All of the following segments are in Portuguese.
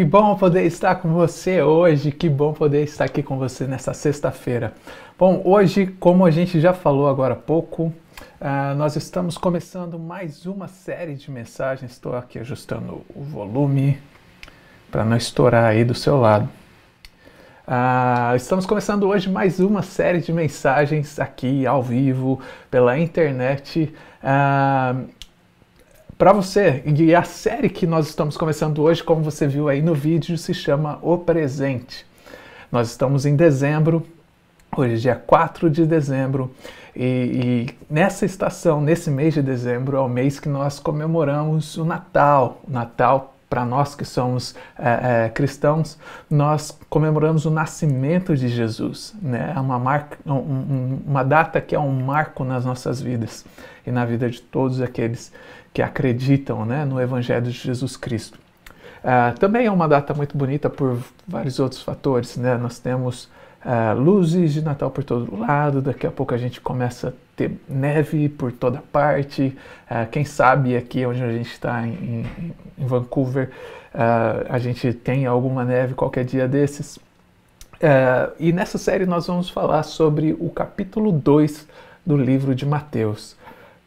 que bom poder estar com você hoje, que bom poder estar aqui com você nessa sexta-feira. Bom, hoje, como a gente já falou agora há pouco, uh, nós estamos começando mais uma série de mensagens. Estou aqui ajustando o volume para não estourar aí do seu lado. Uh, estamos começando hoje mais uma série de mensagens aqui ao vivo pela internet. Uh, para você. E a série que nós estamos começando hoje, como você viu aí no vídeo, se chama O Presente. Nós estamos em dezembro, hoje é dia 4 de dezembro, e, e, nessa estação, nesse mês de dezembro, é o mês que nós comemoramos o Natal. O Natal, para nós que somos é, é, cristãos, nós comemoramos o nascimento de Jesus. Né? É uma, marca, um, uma data que é um marco nas nossas vidas e na vida de todos aqueles que acreditam né, no Evangelho de Jesus Cristo. Uh, também é uma data muito bonita por vários outros fatores. Né? Nós temos uh, luzes de Natal por todo lado, daqui a pouco a gente começa a ter neve por toda parte. Uh, quem sabe aqui onde a gente está, em, em, Vancouver, a gente tem alguma neve qualquer dia desses. e nessa série nós vamos falar sobre o capítulo 2 do livro de Mateus.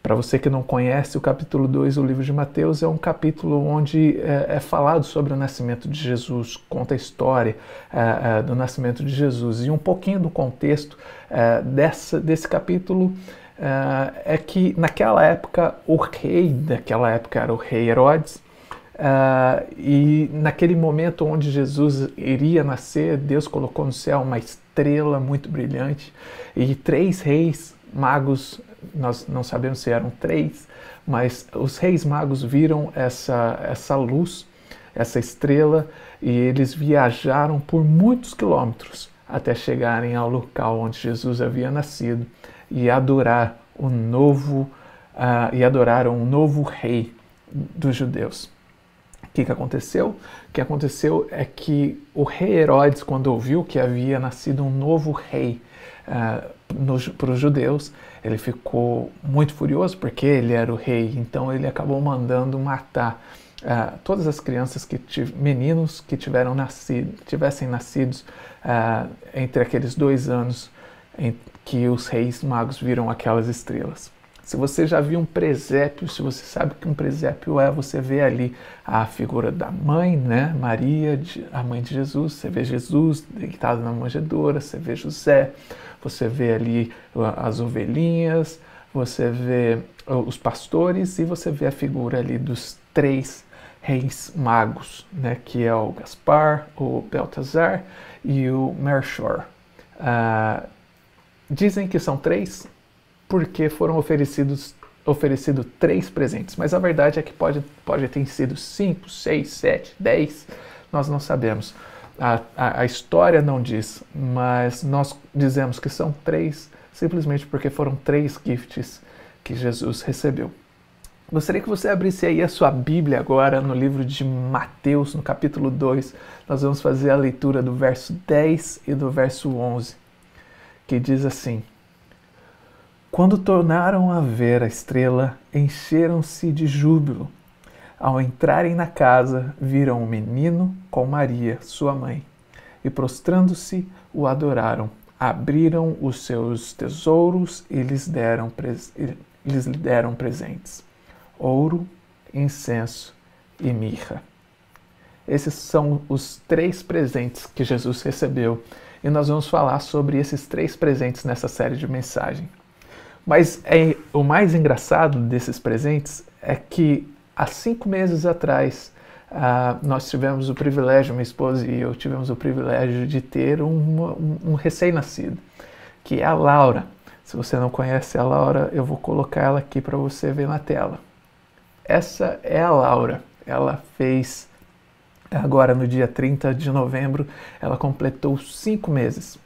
Para você que não conhece, o capítulo 2 do livro de Mateus é um capítulo onde é, é falado sobre o nascimento de Jesus, conta a história é, é, do nascimento de Jesus. E um pouquinho do contexto é, dessa, desse capítulo é, é que naquela época o rei daquela época era o rei Herodes. Uh, e naquele momento onde Jesus iria nascer, Deus colocou no céu uma estrela muito brilhante e três reis magos nós não sabemos se eram três, mas os reis magos viram essa, essa luz, essa estrela, e eles viajaram por muitos quilômetros até chegarem ao local onde Jesus havia nascido e adorar o novo uh, e adoraram um novo rei dos judeus. O que, que aconteceu? O que aconteceu é que o rei Herodes, quando ouviu que havia nascido um novo rei uh, para os judeus, ele ficou muito furioso porque ele era o rei, então ele acabou mandando matar uh, todas as crianças que meninos que tiveram nascido, tivessem nascidos uh, entre aqueles dois anos em que os reis magos viram aquelas estrelas. Se você já viu um presépio, se você sabe que um presépio é, você vê ali a figura da mãe, né, Maria, a mãe de Jesus, você vê Jesus deitado na manjedoura, você vê José, você vê ali as ovelhinhas, você vê os pastores e você vê a figura ali dos três reis magos, né, que é o Gaspar, o Beltazar e o Melchor. Uh, dizem que são três porque foram oferecidos oferecido três presentes, mas a verdade é que pode, pode ter sido cinco, seis, sete, dez, nós não sabemos. A, a, a, história não diz, mas nós dizemos que são três, simplesmente porque foram três gifts que Jesus recebeu. Gostaria que você abrisse aí a sua Bíblia agora no livro de Mateus, no capítulo 2. Nós vamos fazer a leitura do verso 10 e do verso 11, que diz assim: Quando tornaram a ver a estrela, encheram-se de júbilo ao entrarem na casa, viram o menino com Maria, sua mãe, e prostrando-se, o adoraram. Abriram os seus tesouros e lhes deram, lhes deram presentes: ouro, incenso e mirra. Esses são os três presentes que Jesus recebeu e nós vamos falar sobre esses três presentes nessa série de mensagem. Mas é, o mais engraçado desses presentes é que há cinco meses atrás, uh, nós tivemos o privilégio, minha esposa e eu tivemos o privilégio de ter um, um recém-nascido, que é a Laura. Se você não conhece a Laura, eu vou colocar ela aqui para você ver na tela. Essa é a Laura. Ela fez, agora no dia 30 de novembro, ela completou cinco meses.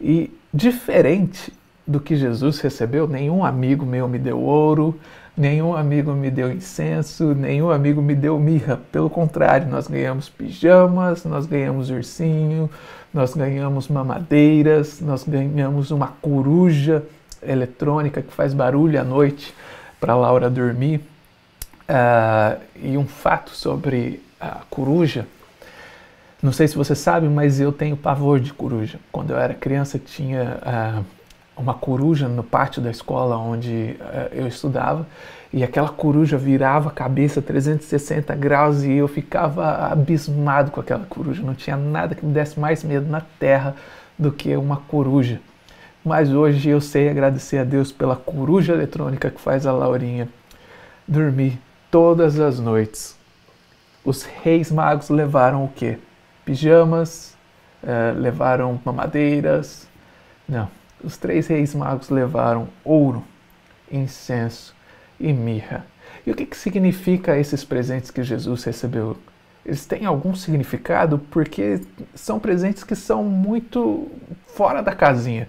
E diferente do que Jesus recebeu, nenhum amigo meu me deu ouro, Nenhum amigo me deu incenso, nenhum amigo me deu mirra. Pelo contrário, nós ganhamos pijamas, nós ganhamos ursinho, nós ganhamos mamadeiras, nós ganhamos uma coruja eletrônica que faz barulho à noite para Laura dormir. Uh, e um fato sobre a coruja Não sei se você sabe, mas eu tenho pavor de coruja. Quando eu era criança, tinha uh, uma coruja no pátio da escola onde uh, eu estudava e aquela coruja virava a cabeça 360 graus e eu ficava abismado com aquela coruja. Não tinha nada que me desse mais medo na terra do que uma coruja. Mas hoje eu sei agradecer a Deus pela coruja eletrônica que faz a Laurinha dormir todas as noites. Os reis magos levaram o quê? pijamas, uh, levaram mamadeiras. Não, os três reis magos levaram ouro, incenso e mirra. E o que, que significa esses presentes que Jesus recebeu? Eles têm algum significado porque são presentes que são muito fora da casinha.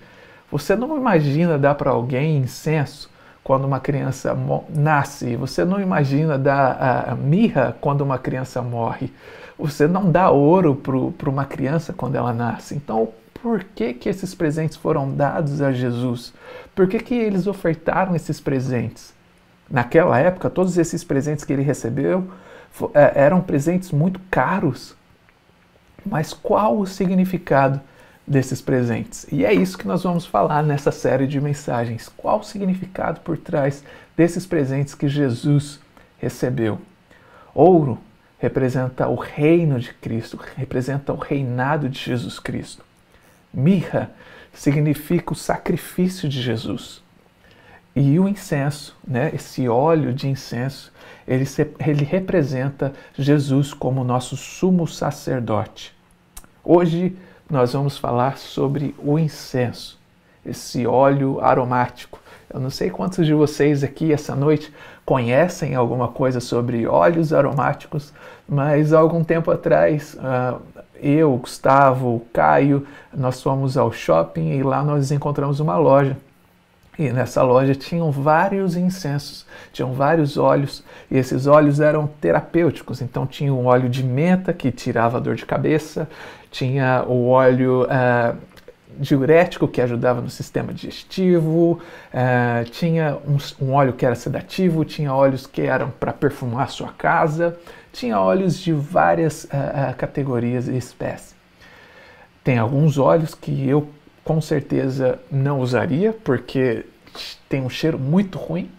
Você não imagina dar para alguém incenso quando uma criança nasce. Você não imagina dar a, mirra quando uma criança morre. Você não dá ouro para uma criança quando ela nasce. Então, por que, que esses presentes foram dados a Jesus? Por que, que eles ofertaram esses presentes? Naquela época, todos esses presentes que ele recebeu é, eram presentes muito caros. Mas qual o significado desses presentes? E é isso que nós vamos falar nessa série de mensagens. Qual o significado por trás desses presentes que Jesus recebeu? Ouro representa o reino de Cristo, representa o reinado de Jesus Cristo. Mirra significa o sacrifício de Jesus. E o incenso, né, esse óleo de incenso, ele, se, ele representa Jesus como nosso sumo sacerdote. Hoje nós vamos falar sobre o incenso, esse óleo aromático. Eu não sei quantos de vocês aqui essa noite conhecem alguma coisa sobre óleos aromáticos, mas há algum tempo atrás uh, eu, Gustavo, Caio, nós fomos ao shopping e lá nós encontramos uma loja. E nessa loja tinham vários incensos, tinham vários óleos, e esses óleos eram terapêuticos. Então tinha um óleo de menta que tirava a dor de cabeça, tinha o óleo uh, diurético que ajudava no sistema digestivo, uh, tinha um, um, óleo que era sedativo, tinha óleos que eram para perfumar a sua casa, tinha óleos de várias uh, categorias e espécies. Tem alguns óleos que eu com certeza não usaria porque tem um cheiro muito ruim.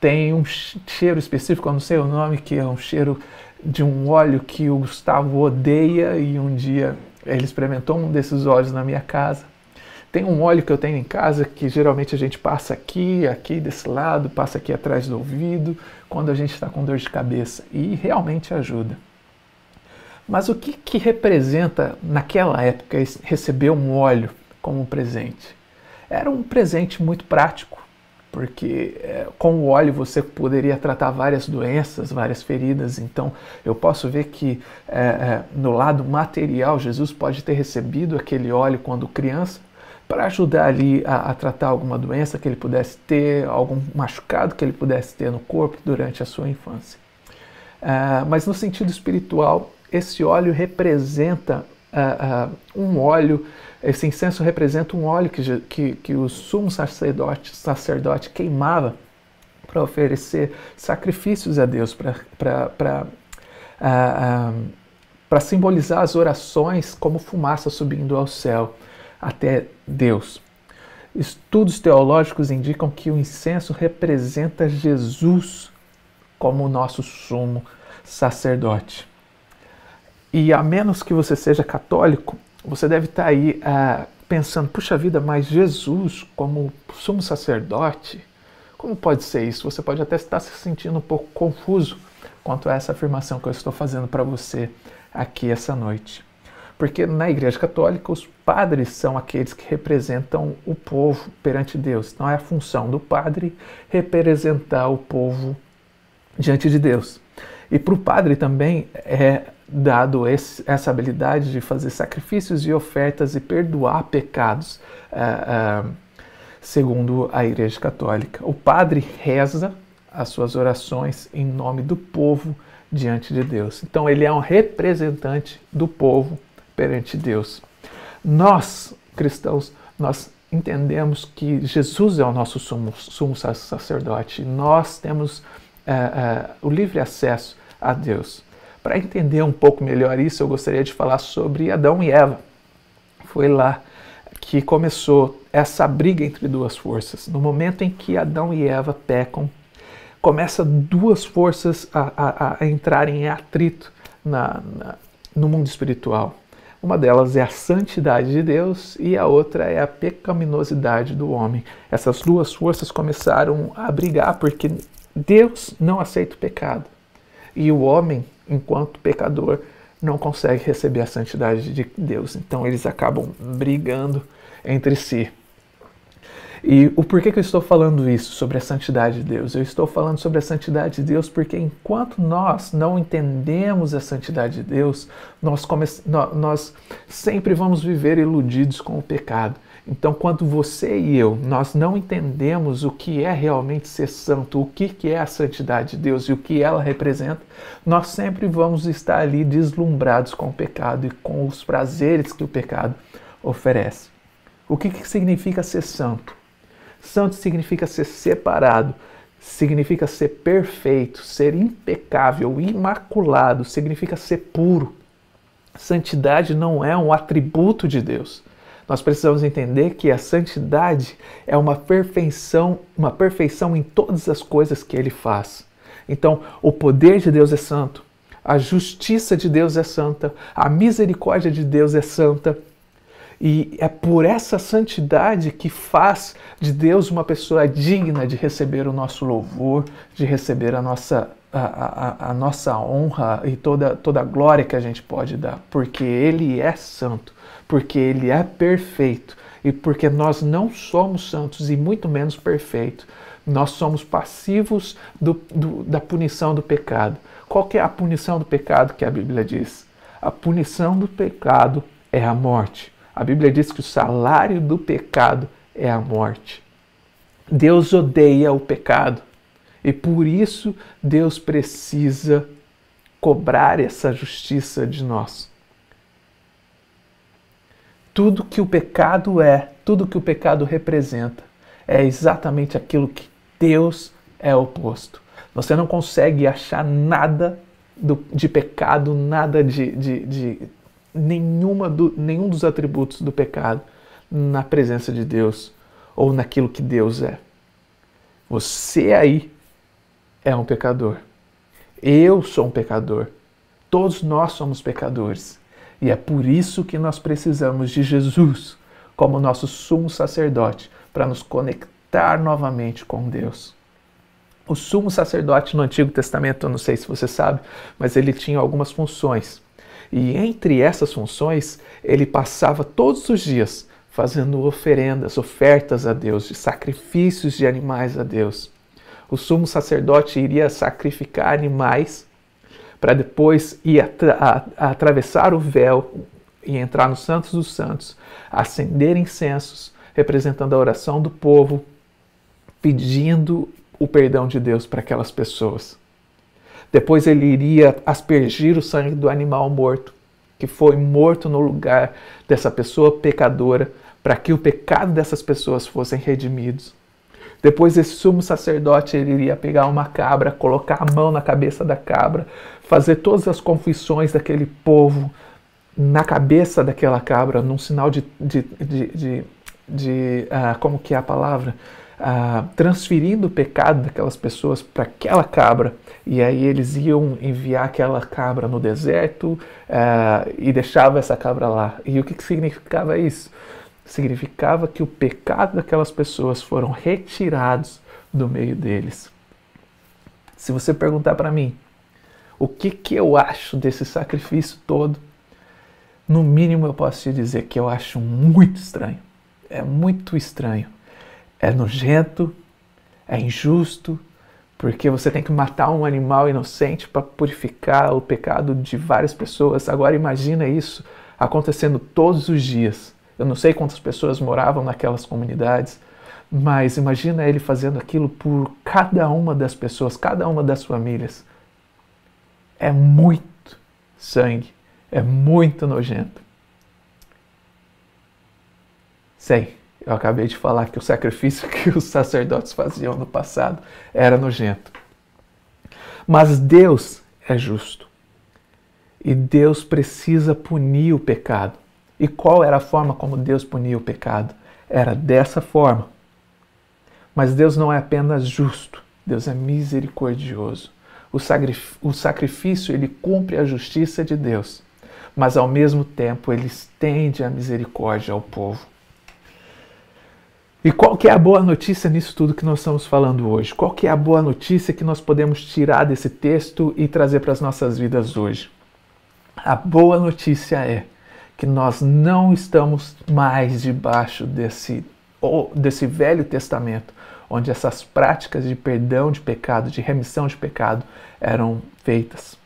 Tem um cheiro específico, eu não sei o nome, que é um cheiro de um óleo que o Gustavo odeia e um dia ele experimentou um desses óleos na minha casa. Tem um óleo que eu tenho em casa que geralmente a gente passa aqui, aqui desse lado, passa aqui atrás do ouvido, quando a gente está com dor de cabeça e realmente ajuda. Mas o que, que representa naquela época receber um óleo como presente? Era um presente muito prático, porque é, com o óleo você poderia tratar várias doenças, várias feridas. Então eu posso ver que é, é, no lado material Jesus pode ter recebido aquele óleo quando criança para ajudar ali a, a, tratar alguma doença que ele pudesse ter, algum machucado que ele pudesse ter no corpo durante a sua infância. Uh, mas no sentido espiritual, esse óleo representa uh, uh, um óleo esse incenso representa um óleo que, que, que o sumo sacerdote, sacerdote queimava para oferecer sacrifícios a Deus, para para simbolizar as orações como fumaça subindo ao céu até Deus. Estudos teológicos indicam que o incenso representa Jesus como o nosso sumo sacerdote. E a menos que você seja católico, você deve estar aí ah, pensando, puxa vida, mas Jesus, como sumo sacerdote, como pode ser isso? Você pode até estar se sentindo um pouco confuso quanto a essa afirmação que eu estou fazendo para você aqui essa noite. Porque na Igreja Católica, os padres são aqueles que representam o povo perante Deus. Então é a função do padre representar o povo diante de Deus. E para o padre também é dado esse, essa habilidade de fazer sacrifícios e ofertas e perdoar pecados, uh, uh, segundo a Igreja Católica. O padre reza as suas orações em nome do povo diante de Deus. Então, ele é um representante do povo perante Deus. Nós, cristãos, nós entendemos que Jesus é o nosso sumo, sumo sacerdote. Nós temos uh, o livre acesso a Deus. Para entender um pouco melhor isso, eu gostaria de falar sobre Adão e Eva. Foi lá que começou essa briga entre duas forças. No momento em que Adão e Eva pecam, começa duas forças a, a, a entrarem em atrito na, na, no mundo espiritual. Uma delas é a santidade de Deus e a outra é a pecaminosidade do homem. Essas duas forças começaram a brigar porque Deus não aceita o pecado. E o homem, enquanto pecador, não consegue receber a santidade de Deus. Então eles acabam brigando entre si. E o porquê que eu estou falando isso sobre a santidade de Deus? Eu estou falando sobre a santidade de Deus porque enquanto nós não entendemos a santidade de Deus, nós, come... nós sempre vamos viver iludidos com o pecado. Então, quando você e eu, nós não entendemos o que é realmente ser santo, o que é a santidade de Deus e o que ela representa, nós sempre vamos estar ali deslumbrados com o pecado e com os prazeres que o pecado oferece. O que, que significa ser santo? Santo significa ser separado, significa ser perfeito, ser impecável, imaculado, significa ser puro. Santidade não é um atributo de Deus. Nós precisamos entender que a santidade é uma perfeição, uma perfeição em todas as coisas que ele faz. Então, o poder de Deus é santo, a justiça de Deus é santa, a misericórdia de Deus é santa, e é por essa santidade que faz de Deus uma pessoa digna de receber o nosso louvor, de receber a nossa, a, a, a, nossa honra e toda, toda a glória que a gente pode dar, porque Ele é santo, porque Ele é perfeito e porque nós não somos santos e muito menos perfeitos. Nós somos passivos do, do, da punição do pecado. Qual que é a punição do pecado que a Bíblia diz? A punição do pecado é a morte. A Bíblia diz que o salário do pecado é a morte. Deus odeia o pecado e por isso Deus precisa cobrar essa justiça de nós. Tudo que o pecado é, tudo que o pecado representa, é exatamente aquilo que Deus é oposto. Você não consegue achar nada do, de pecado, nada de, de, de nenhuma do, nenhum dos atributos do pecado na presença de Deus ou naquilo que Deus é. Você aí é um pecador. Eu sou um pecador. Todos nós somos pecadores. E é por isso que nós precisamos de Jesus como nosso sumo sacerdote para nos conectar novamente com Deus. O sumo sacerdote no Antigo Testamento, eu não sei se você sabe, mas ele tinha algumas funções. E entre essas funções, ele passava todos os dias fazendo oferendas, ofertas a Deus, de sacrifícios de animais a Deus. O sumo sacerdote iria sacrificar animais para depois ir atra atravessar o véu e entrar no Santos dos Santos, acender incensos, representando a oração do povo, pedindo o perdão de Deus para aquelas pessoas. Depois ele iria aspergir o sangue do animal morto, que foi morto no lugar dessa pessoa pecadora, para que o pecado dessas pessoas fossem redimidos. Depois esse sumo sacerdote ele iria pegar uma cabra, colocar a mão na cabeça da cabra, fazer todas as confissões daquele povo na cabeça daquela cabra, num sinal de, de, de, de, de uh, como que é a palavra? Ah, transferindo o pecado daquelas pessoas para aquela cabra. E aí eles iam enviar aquela cabra no deserto ah, e deixava essa cabra lá. E o que, que significava isso? Significava que o pecado daquelas pessoas foram retirados do meio deles. Se você perguntar para mim o que, que eu acho desse sacrifício todo, no mínimo eu posso te dizer que eu acho muito estranho. É muito estranho é nojento, é injusto, porque você tem que matar um animal inocente para purificar o pecado de várias pessoas. Agora imagina isso acontecendo todos os dias. Eu não sei quantas pessoas moravam naquelas comunidades, mas imagina ele fazendo aquilo por cada uma das pessoas, cada uma das famílias. É muito sangue, é muito nojento. Sei, eu acabei de falar que o sacrifício que os sacerdotes faziam no passado era nojento. Mas Deus é justo. E Deus precisa punir o pecado. E qual era a forma como Deus punia o pecado? Era dessa forma. Mas Deus não é apenas justo, Deus é misericordioso. O, sacrifício ele cumpre a justiça de Deus, mas ao mesmo tempo ele estende a misericórdia ao povo. E qual que é a boa notícia nisso tudo que nós estamos falando hoje? Qual que é a boa notícia que nós podemos tirar desse texto e trazer para as nossas vidas hoje? A boa notícia é que nós não estamos mais debaixo desse, desse Velho Testamento, onde essas práticas de perdão de pecado, de remissão de pecado eram feitas.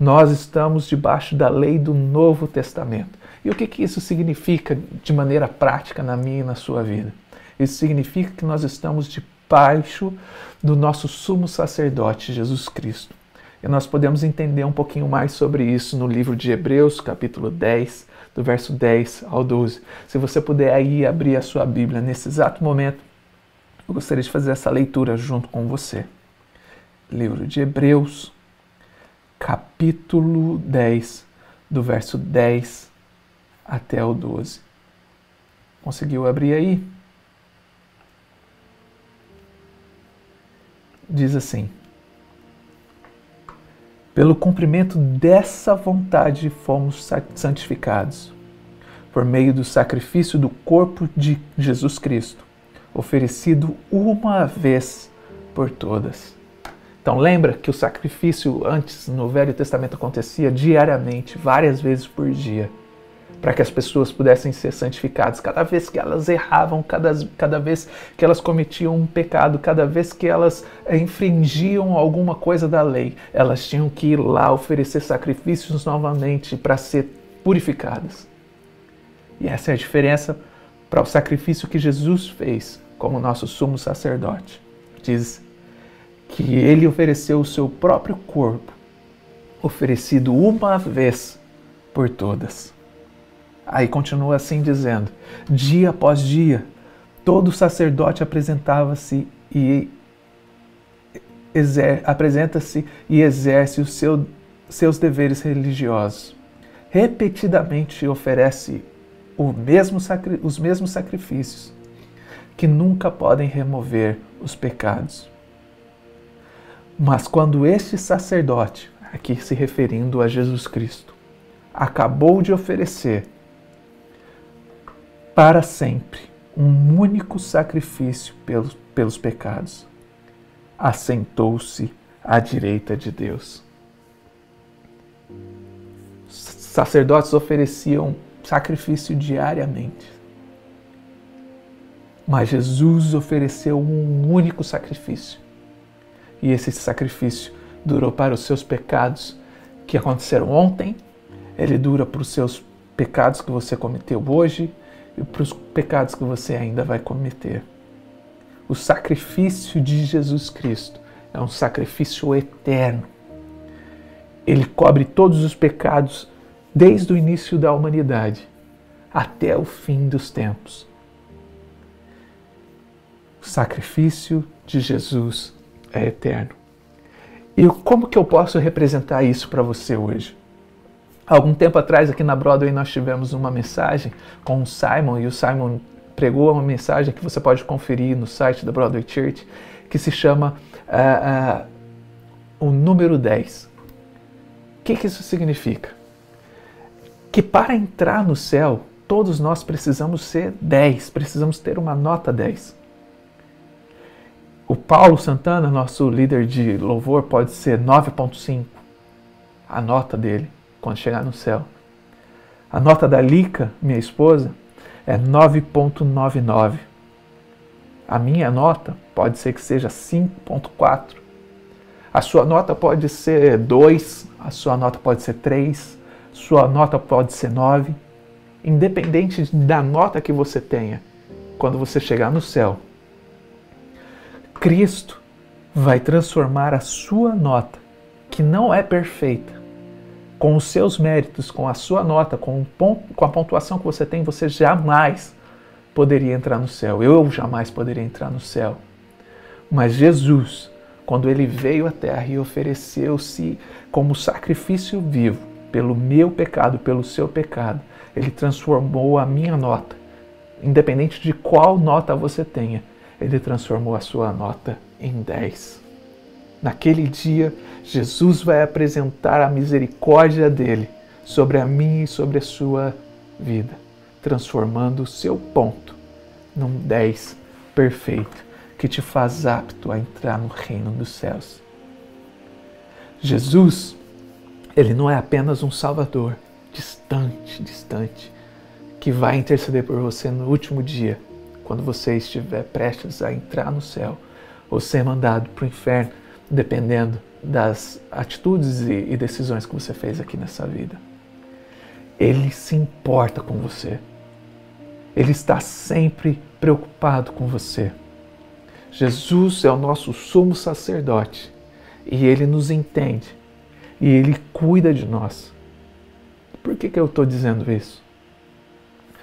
Nós estamos debaixo da lei do Novo Testamento. E o que, que isso significa de maneira prática na minha e na sua vida? Isso significa que nós estamos debaixo do nosso sumo sacerdote, Jesus Cristo. E nós podemos entender um pouquinho mais sobre isso no livro de Hebreus, capítulo 10, do verso 10 ao 12. Se você puder aí abrir a sua Bíblia nesse exato momento, eu gostaria de fazer essa leitura junto com você. Livro de Hebreus, capítulo 10, do verso 10 até o 12. Conseguiu abrir aí? Diz assim: pelo cumprimento dessa vontade fomos santificados, por meio do sacrifício do corpo de Jesus Cristo, oferecido uma vez por todas. Então lembra que o sacrifício antes no Velho Testamento acontecia diariamente, várias vezes por dia para que as pessoas pudessem ser santificadas. Cada vez que elas erravam, cada, cada vez que elas cometiam um pecado, cada vez que elas eh, infringiam alguma coisa da lei, elas tinham que ir lá oferecer sacrifícios novamente para ser purificadas. E essa é a diferença para o sacrifício que Jesus fez como nosso sumo sacerdote. Diz que ele ofereceu o seu próprio corpo, oferecido uma vez por todas. Aí continua assim dizendo: dia após dia, todo sacerdote apresentava-se e apresenta-se e exerce os seu, seus deveres religiosos. Repetidamente oferece mesmo os mesmos sacrifícios que nunca podem remover os pecados. Mas quando este sacerdote, aqui se referindo a Jesus Cristo, acabou de oferecer para sempre um único sacrifício pelos, pelos pecados. Assentou-se à direita de Deus. Sacerdotes ofereciam sacrifício diariamente. Mas Jesus ofereceu um único sacrifício. E esse sacrifício durou para os seus pecados que aconteceram ontem, ele dura para os seus pecados que você cometeu hoje e para os pecados que você ainda vai cometer. O sacrifício de Jesus Cristo é um sacrifício eterno. Ele cobre todos os pecados desde o início da humanidade até o fim dos tempos. O sacrifício de Jesus é eterno. E como que eu posso representar isso para você hoje? Algum tempo atrás, aqui na Broadway, nós tivemos uma mensagem com o Simon, e o Simon pregou uma mensagem que você pode conferir no site da Broadway Church, que se chama uh, uh, o número 10. O que, que isso significa? Que para entrar no céu, todos nós precisamos ser 10, precisamos ter uma nota 10. O Paulo Santana, nosso líder de louvor, pode ser 9.5, a nota dele quando chegar no céu. A nota da Lica, minha esposa, é 9.99. A minha nota pode ser que seja 5.4. A sua nota pode ser 2, a sua nota pode ser 3, sua nota pode ser 9. Independente da nota que você tenha, quando você chegar no céu, Cristo vai transformar a sua nota, que não é perfeita, com os seus méritos, com a sua nota, com, com a pontuação que você tem, você jamais poderia entrar no céu. Eu jamais poderia entrar no céu. Mas Jesus, quando ele veio à terra e ofereceu-se como sacrifício vivo, pelo meu pecado, pelo seu pecado, ele transformou a minha nota, independente de qual nota você tenha, ele transformou a sua nota em 10. Naquele dia, Jesus vai apresentar a misericórdia dele sobre a minha e sobre a sua vida, transformando o seu ponto num 10 perfeito que te faz apto a entrar no reino dos céus. Jesus, ele não é apenas um salvador distante, distante, que vai interceder por você no último dia, quando você estiver prestes a entrar no céu ou ser mandado para o inferno, dependendo das atitudes e decisões que você fez aqui nessa vida. Ele se importa com você. Ele está sempre preocupado com você. Jesus é o nosso sumo sacerdote e ele nos entende e ele cuida de nós. Por que, que eu estou dizendo isso?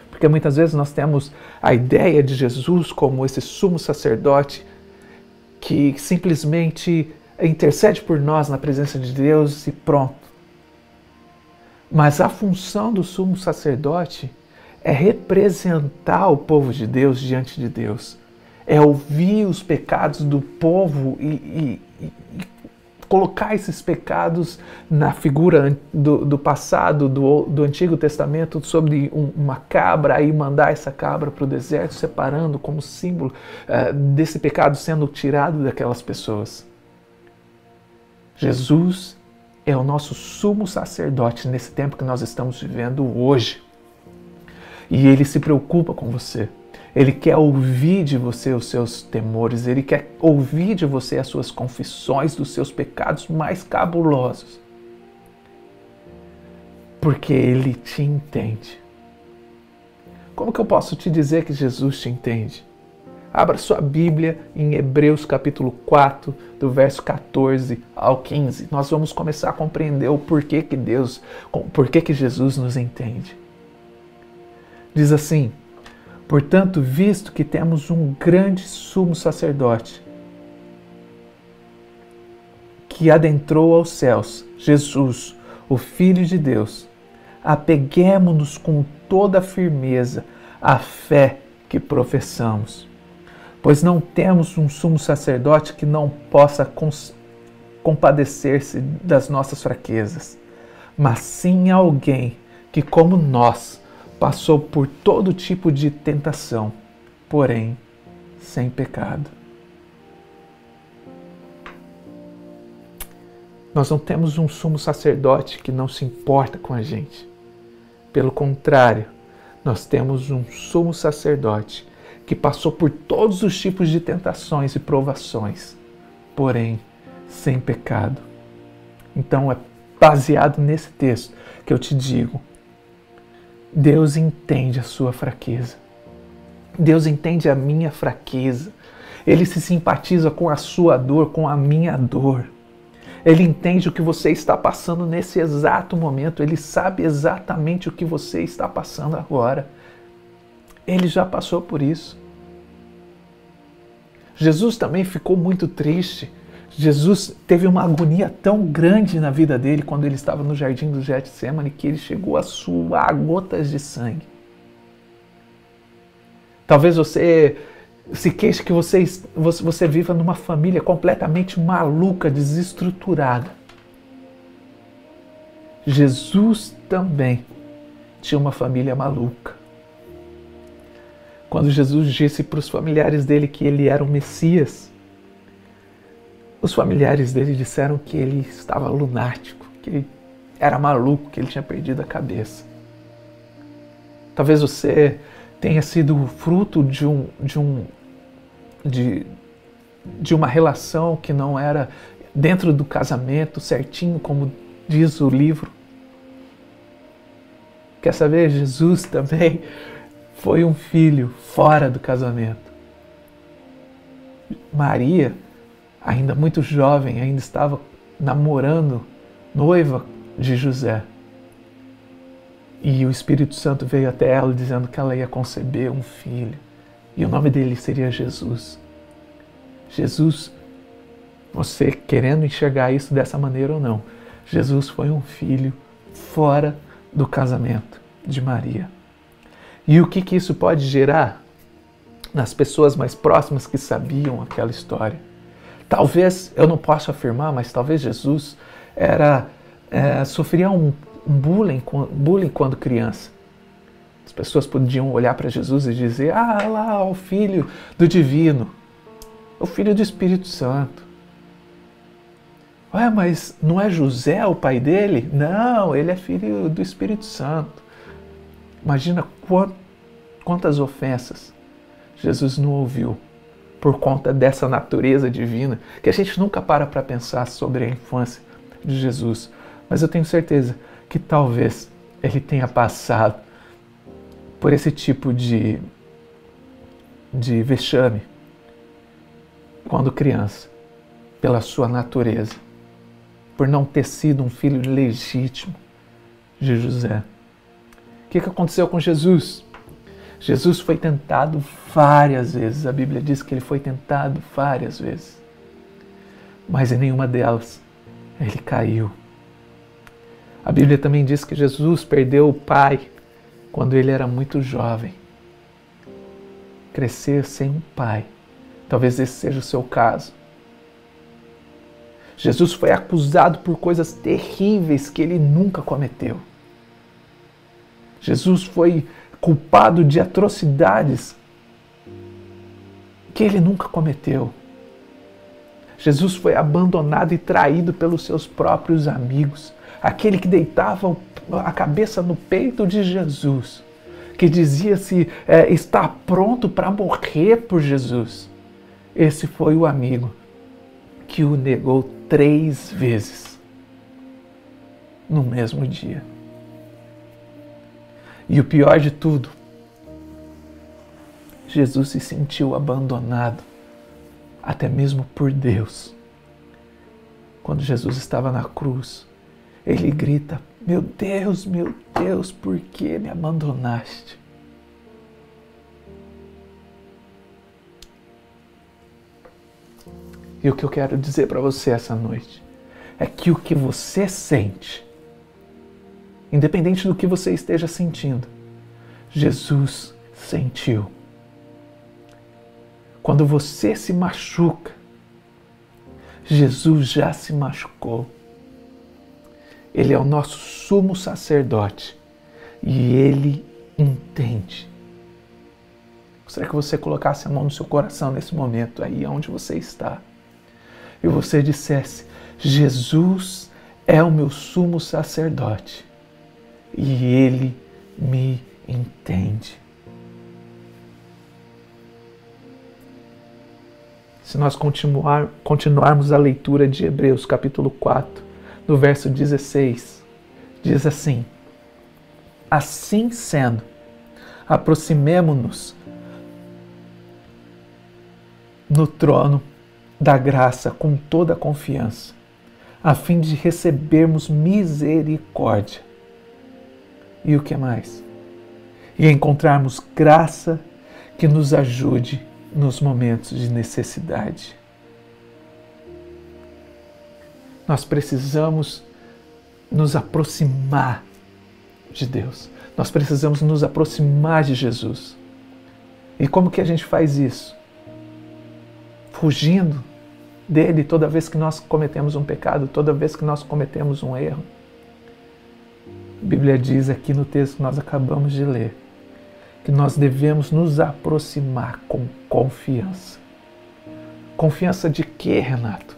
Porque muitas vezes nós temos a ideia de Jesus como esse sumo sacerdote que simplesmente intercede por nós na presença de Deus e pronto. Mas a função do sumo sacerdote é representar o povo de Deus diante de Deus, é ouvir os pecados do povo e, e, e colocar esses pecados na figura do, do passado, do, do, Antigo Testamento, sobre um, uma cabra e mandar essa cabra para o deserto, separando como símbolo uh, desse pecado sendo tirado daquelas pessoas. Jesus é o nosso sumo sacerdote nesse tempo que nós estamos vivendo hoje. E ele se preocupa com você. Ele quer ouvir de você os seus temores, ele quer ouvir de você as suas confissões dos seus pecados mais cabulosos. Porque ele te entende. Como que eu posso te dizer que Jesus te entende? Abra sua Bíblia em Hebreus capítulo 4, do verso 14 ao 15. Nós vamos começar a compreender o porquê que Deus, porquê que Jesus nos entende. Diz assim: Portanto, visto que temos um grande sumo sacerdote que adentrou aos céus, Jesus, o Filho de Deus, apeguemos-nos com toda a firmeza à fé que professamos. Pois não temos um sumo sacerdote que não possa compadecer-se das nossas fraquezas, mas sim alguém que, como nós, passou por todo tipo de tentação, porém sem pecado. Nós não temos um sumo sacerdote que não se importa com a gente. Pelo contrário, nós temos um sumo sacerdote que passou por todos os tipos de tentações e provações, porém sem pecado. Então é baseado nesse texto que eu te digo: Deus entende a sua fraqueza. Deus entende a minha fraqueza. Ele se simpatiza com a sua dor, com a minha dor. Ele entende o que você está passando nesse exato momento. Ele sabe exatamente o que você está passando agora. Ele já passou por isso. Jesus também ficou muito triste. Jesus teve uma agonia tão grande na vida dele quando ele estava no jardim do Getsemane que ele chegou a suar gotas de sangue. Talvez você se queixe que você, você, viva numa família completamente maluca, desestruturada. Jesus também tinha uma família maluca. Quando Jesus disse para os familiares dele que ele era o Messias, os familiares dele disseram que ele estava lunático, que ele era maluco, que ele tinha perdido a cabeça. Talvez você tenha sido fruto de um de um de, de uma relação que não era dentro do casamento certinho como diz o livro. Quer saber? Jesus também foi um filho fora do casamento. Maria, ainda muito jovem, ainda estava namorando, noiva de José. E o Espírito Santo veio até ela dizendo que ela ia conceber um filho. E o nome dele seria Jesus. Jesus, você querendo enxergar isso dessa maneira ou não, Jesus foi um filho fora do casamento de Maria. E o que, que isso pode gerar nas pessoas mais próximas que sabiam aquela história? Talvez, eu não posso afirmar, mas talvez Jesus era é, sofria um, um bullying, bullying quando criança. As pessoas podiam olhar para Jesus e dizer: Ah, lá, o filho do divino, o filho do Espírito Santo. Ué, mas não é José o pai dele? Não, ele é filho do Espírito Santo. Imagina quantas ofensas Jesus não ouviu por conta dessa natureza divina que a gente nunca para para pensar sobre a infância de Jesus. Mas eu tenho certeza que talvez ele tenha passado por esse tipo de, de vexame quando criança, pela sua natureza, por não ter sido um filho legítimo de José. O que, que aconteceu com Jesus? Jesus foi tentado várias vezes. A Bíblia diz que ele foi tentado várias vezes. Mas em nenhuma delas ele caiu. A Bíblia também diz que Jesus perdeu o pai quando ele era muito jovem. Crescer sem um pai. Talvez esse seja o seu caso. Jesus foi acusado por coisas terríveis que ele nunca cometeu. Jesus foi culpado de atrocidades que ele nunca cometeu. Jesus foi abandonado e traído pelos seus próprios amigos, aquele que deitava a cabeça no peito de Jesus, que dizia-se é, estar pronto para morrer por Jesus. Esse foi o amigo que o negou três vezes no mesmo dia. E o pior de tudo, Jesus se sentiu abandonado, até mesmo por Deus. Quando Jesus estava na cruz, ele grita: Meu Deus, meu Deus, por que me abandonaste? E o que eu quero dizer para você essa noite é que o que você sente, independente do que você esteja sentindo, Jesus sentiu. Quando você se machuca, Jesus já se machucou. Ele é o nosso sumo sacerdote e ele entende. Gostaria que você colocasse a mão no seu coração nesse momento, aí onde você está e você dissesse: Jesus é o meu sumo sacerdote e ele me entende. Se nós continuar, continuarmos a leitura de Hebreus, capítulo 4, no verso 16, diz assim: Assim sendo, aproximemo-nos no trono da graça com toda a confiança, a fim de recebermos misericórdia. E o que mais? E encontrarmos graça que nos ajude nos momentos de necessidade. Nós precisamos nos aproximar de Deus. Nós precisamos nos aproximar de Jesus. E como que a gente faz isso? fugindo dele toda vez que nós cometemos um pecado, toda vez que nós cometemos um erro. A Bíblia diz aqui no texto que nós acabamos de ler que nós devemos nos aproximar com confiança. Confiança de quê, Renato?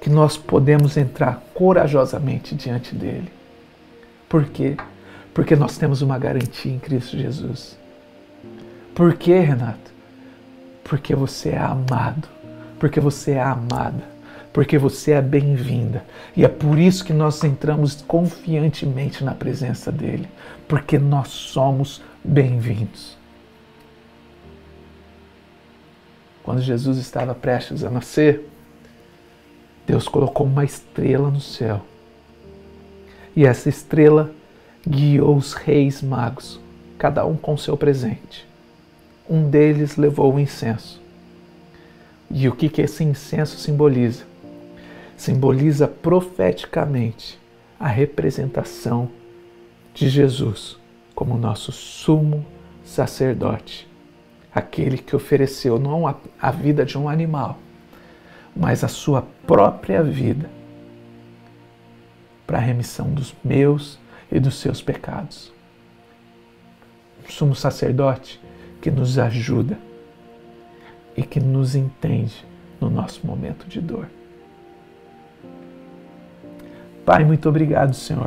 Que nós podemos entrar corajosamente diante dele. Por quê? Porque nós temos uma garantia em Cristo Jesus. Por quê, Renato? porque você é amado, porque você é amada, porque você é bem-vinda. E é por isso que nós entramos confiantemente na presença dele, porque nós somos bem-vindos. Quando Jesus estava prestes a nascer, Deus colocou uma estrela no céu. E essa estrela guiou os reis magos, cada um com seu presente um deles levou o incenso. E o que, que esse incenso simboliza? Simboliza profeticamente a representação de Jesus como nosso sumo sacerdote, aquele que ofereceu não a, vida de um animal, mas a sua própria vida para a remissão dos meus e dos seus pecados. Um sumo sacerdote que nos ajuda e que nos entende no nosso momento de dor. Pai, muito obrigado, Senhor,